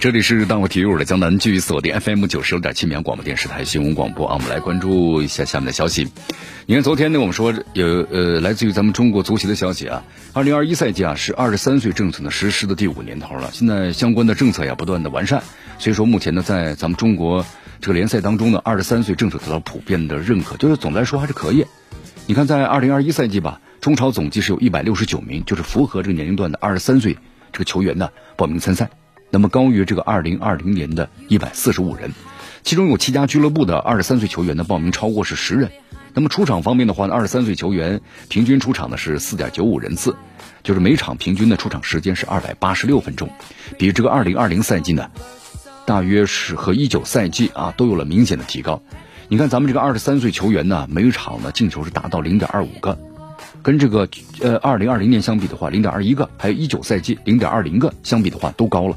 这里是大话体育，我的江南，继续锁定 FM 九十六点七绵阳广播电视台新闻广播啊。我们来关注一下下面的消息。你看，昨天呢，我们说有呃，来自于咱们中国足协的消息啊，二零二一赛季啊是二十三岁政策呢实施的第五年头了。现在相关的政策呀不断的完善，所以说目前呢，在咱们中国这个联赛当中呢，二十三岁政策得到普遍的认可，就是总的来说还是可以。你看，在二零二一赛季吧，中超总计是有一百六十九名，就是符合这个年龄段的二十三岁这个球员呢报名参赛。那么高于这个二零二零年的一百四十五人，其中有七家俱乐部的二十三岁球员呢报名超过是十人。那么出场方面的话呢，二十三岁球员平均出场呢是四点九五人次，就是每场平均的出场时间是二百八十六分钟，比这个二零二零赛季呢，大约是和一九赛季啊都有了明显的提高。你看咱们这个二十三岁球员呢，每场呢进球是达到零点二五个，跟这个呃二零二零年相比的话，零点二一个，还有一九赛季零点二零个相比的话都高了。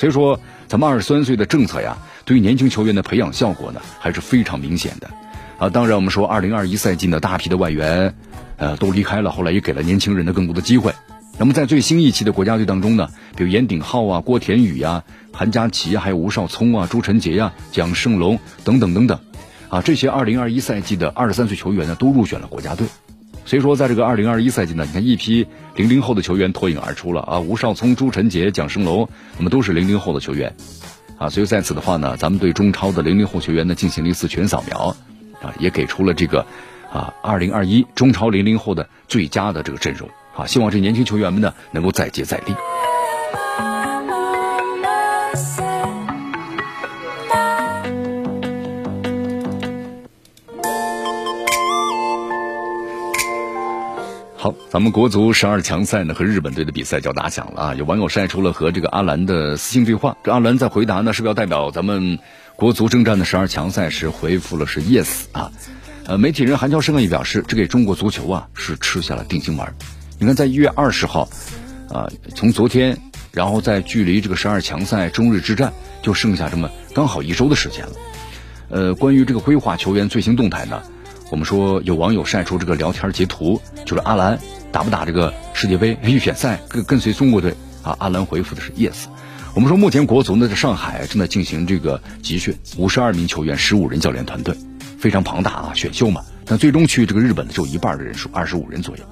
所以说，咱们二十三岁的政策呀，对于年轻球员的培养效果呢，还是非常明显的。啊，当然我们说，二零二一赛季呢，大批的外援，呃，都离开了，后来也给了年轻人的更多的机会。那么在最新一期的国家队当中呢，比如严鼎皓啊、郭田雨呀、韩佳琪啊，还有吴少聪啊、朱晨杰呀、蒋胜龙等等等等，啊，这些二零二一赛季的二十三岁球员呢，都入选了国家队。所以说，在这个二零二一赛季呢，你看一批零零后的球员脱颖而出了啊，吴少聪、朱晨杰、蒋胜龙，那么都是零零后的球员，啊，所以在此的话呢，咱们对中超的零零后球员呢进行了一次全扫描，啊，也给出了这个啊二零二一中超零零后的最佳的这个阵容，啊，希望这年轻球员们呢能够再接再厉。好，咱们国足十二强赛呢和日本队的比赛就要打响了啊！有网友晒出了和这个阿兰的私信对话，这阿兰在回答呢，是不是要代表咱们国足征战的十二强赛时回复了是 yes 啊？呃，媒体人韩乔生也表示，这给中国足球啊是吃下了定心丸。你看，在一月二十号啊，从昨天，然后在距离这个十二强赛中日之战就剩下这么刚好一周的时间了。呃，关于这个规划球员最新动态呢？我们说有网友晒出这个聊天截图，就是阿兰打不打这个世界杯预选赛，跟跟随中国队啊？阿兰回复的是 yes。我们说目前国足呢在上海正在进行这个集训，五十二名球员，十五人教练团队，非常庞大啊，选秀嘛。但最终去这个日本的只有一半的人数，二十五人左右。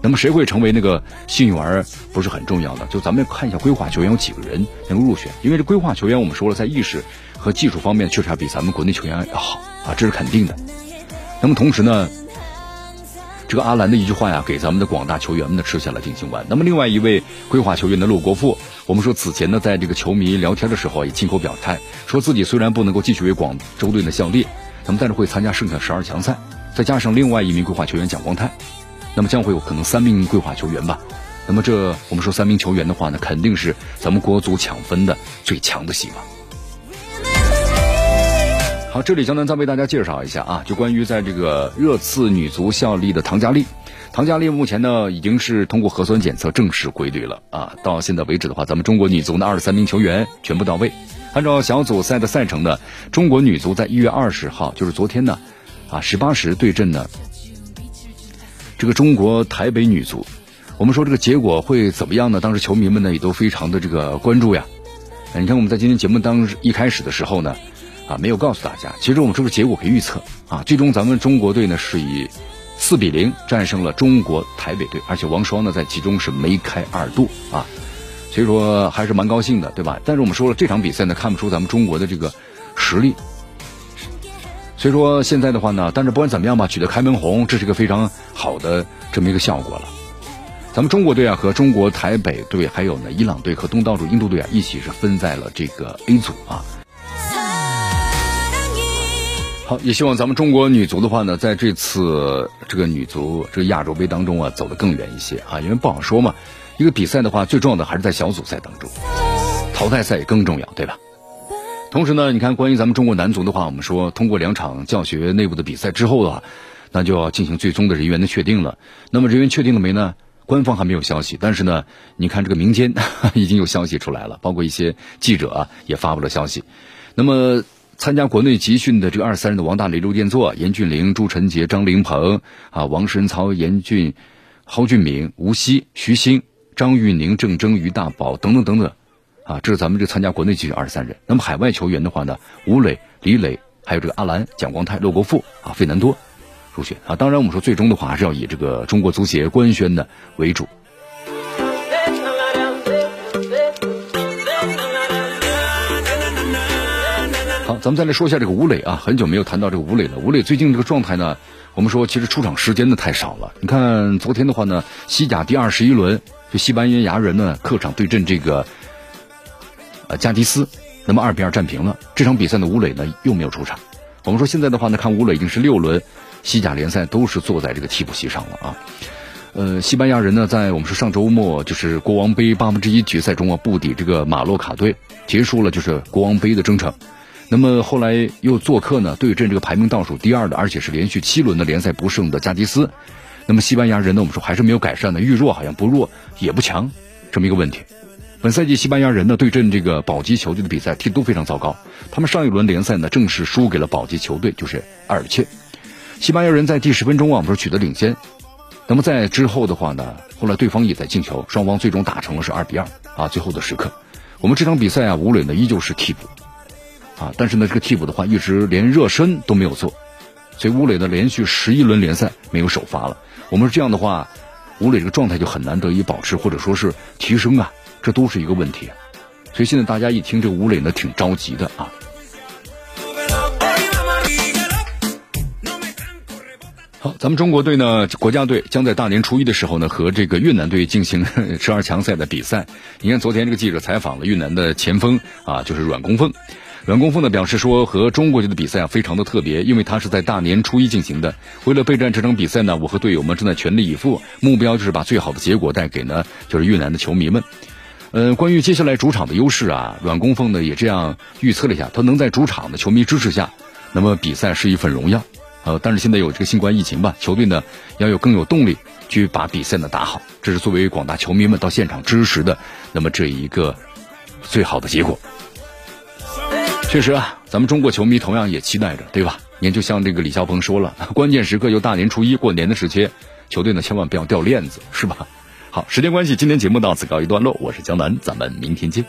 那么谁会成为那个幸运儿不是很重要的，就咱们看一下规划球员有几个人能够入选，因为这规划球员我们说了，在意识和技术方面确实要比咱们国内球员要好啊，这是肯定的。那么同时呢，这个阿兰的一句话呀，给咱们的广大球员们呢吃下了定心丸。那么另外一位规划球员的陆国富，我们说此前呢，在这个球迷聊天的时候也亲口表态，说自己虽然不能够继续为广州队的效力，那么但是会参加剩下十二强赛。再加上另外一名规划球员蒋光太，那么将会有可能三名规划球员吧。那么这我们说三名球员的话呢，肯定是咱们国足抢分的最强的希望。好，这里江南再为大家介绍一下啊，就关于在这个热刺女足效力的唐佳丽，唐佳丽目前呢已经是通过核酸检测正式归队了啊。到现在为止的话，咱们中国女足的二十三名球员全部到位。按照小组赛的赛程呢，中国女足在一月二十号，就是昨天呢，啊十八时对阵呢这个中国台北女足。我们说这个结果会怎么样呢？当时球迷们呢也都非常的这个关注呀。你看我们在今天节目当一开始的时候呢。啊，没有告诉大家，其实我们这个结果可以预测啊。最终咱们中国队呢是以四比零战胜了中国台北队，而且王霜呢在其中是梅开二度啊，所以说还是蛮高兴的，对吧？但是我们说了，这场比赛呢看不出咱们中国的这个实力，所以说现在的话呢，但是不管怎么样吧，取得开门红，这是个非常好的这么一个效果了。咱们中国队啊和中国台北队，还有呢伊朗队和东道主印度队啊一起是分在了这个 A 组啊。好，也希望咱们中国女足的话呢，在这次这个女足这个亚洲杯当中啊，走得更远一些啊，因为不好说嘛。一个比赛的话，最重要的还是在小组赛当中，淘汰赛也更重要，对吧？同时呢，你看关于咱们中国男足的话，我们说通过两场教学内部的比赛之后的话，那就要进行最终的人员的确定了。那么人员确定了没呢？官方还没有消息，但是呢，你看这个民间 已经有消息出来了，包括一些记者啊也发布了消息。那么参加国内集训的这个二十三人的王大雷、刘殿座、严俊凌、朱晨杰、张凌鹏啊、王申曹、严俊、蒿俊闵、吴曦、徐昕、张玉宁、郑铮、于大宝等等等等啊，这是咱们这参加国内集训二十三人。那么海外球员的话呢，吴磊、李磊，还有这个阿兰、蒋光太、骆国富啊、费南多。入选啊！当然，我们说最终的话还是要以这个中国足协官宣的为主。好，咱们再来说一下这个吴磊啊，很久没有谈到这个吴磊了。吴磊最近这个状态呢，我们说其实出场时间呢太少了。你看昨天的话呢，西甲第二十一轮，就西班牙人呢客场对阵这个呃加迪斯，那么二比二战平了。这场比赛呢，吴磊呢又没有出场。我们说现在的话呢，看吴磊已经是六轮。西甲联赛都是坐在这个替补席上了啊，呃，西班牙人呢，在我们说上周末就是国王杯八分之一决赛中啊，不敌这个马洛卡队，结束了就是国王杯的征程。那么后来又做客呢，对阵这个排名倒数第二的，而且是连续七轮的联赛不胜的加迪斯。那么西班牙人呢，我们说还是没有改善的，遇弱好像不弱也不强，这么一个问题。本赛季西班牙人呢对阵这个保级球队的比赛踢都非常糟糕，他们上一轮联赛呢正式输给了保级球队，就是埃尔切。西班牙人在第十分钟啊，我们说取得领先，那么在之后的话呢，后来对方也在进球，双方最终打成了是二比二啊。最后的时刻，我们这场比赛啊，吴磊呢依旧是替补啊，但是呢这个替补的话一直连热身都没有做，所以吴磊呢连续十一轮联赛没有首发了。我们说这样的话，吴磊这个状态就很难得以保持或者说是提升啊，这都是一个问题。所以现在大家一听这个吴磊呢，挺着急的啊。好咱们中国队呢，国家队将在大年初一的时候呢，和这个越南队进行 十二强赛的比赛。你看，昨天这个记者采访了越南的前锋啊，就是阮公凤。阮公凤呢表示说，和中国队的比赛啊非常的特别，因为他是在大年初一进行的。为了备战这场比赛呢，我和队友们正在全力以赴，目标就是把最好的结果带给呢就是越南的球迷们。呃，关于接下来主场的优势啊，阮公凤呢也这样预测了一下，他能在主场的球迷支持下，那么比赛是一份荣耀。呃，但是现在有这个新冠疫情吧，球队呢要有更有动力去把比赛呢打好，这是作为广大球迷们到现场支持的，那么这一个最好的结果。确实啊，咱们中国球迷同样也期待着，对吧？您就像这个李霄鹏说了，关键时刻又大年初一过年的时期，球队呢千万不要掉链子，是吧？好，时间关系，今天节目到此告一段落，我是江南，咱们明天见。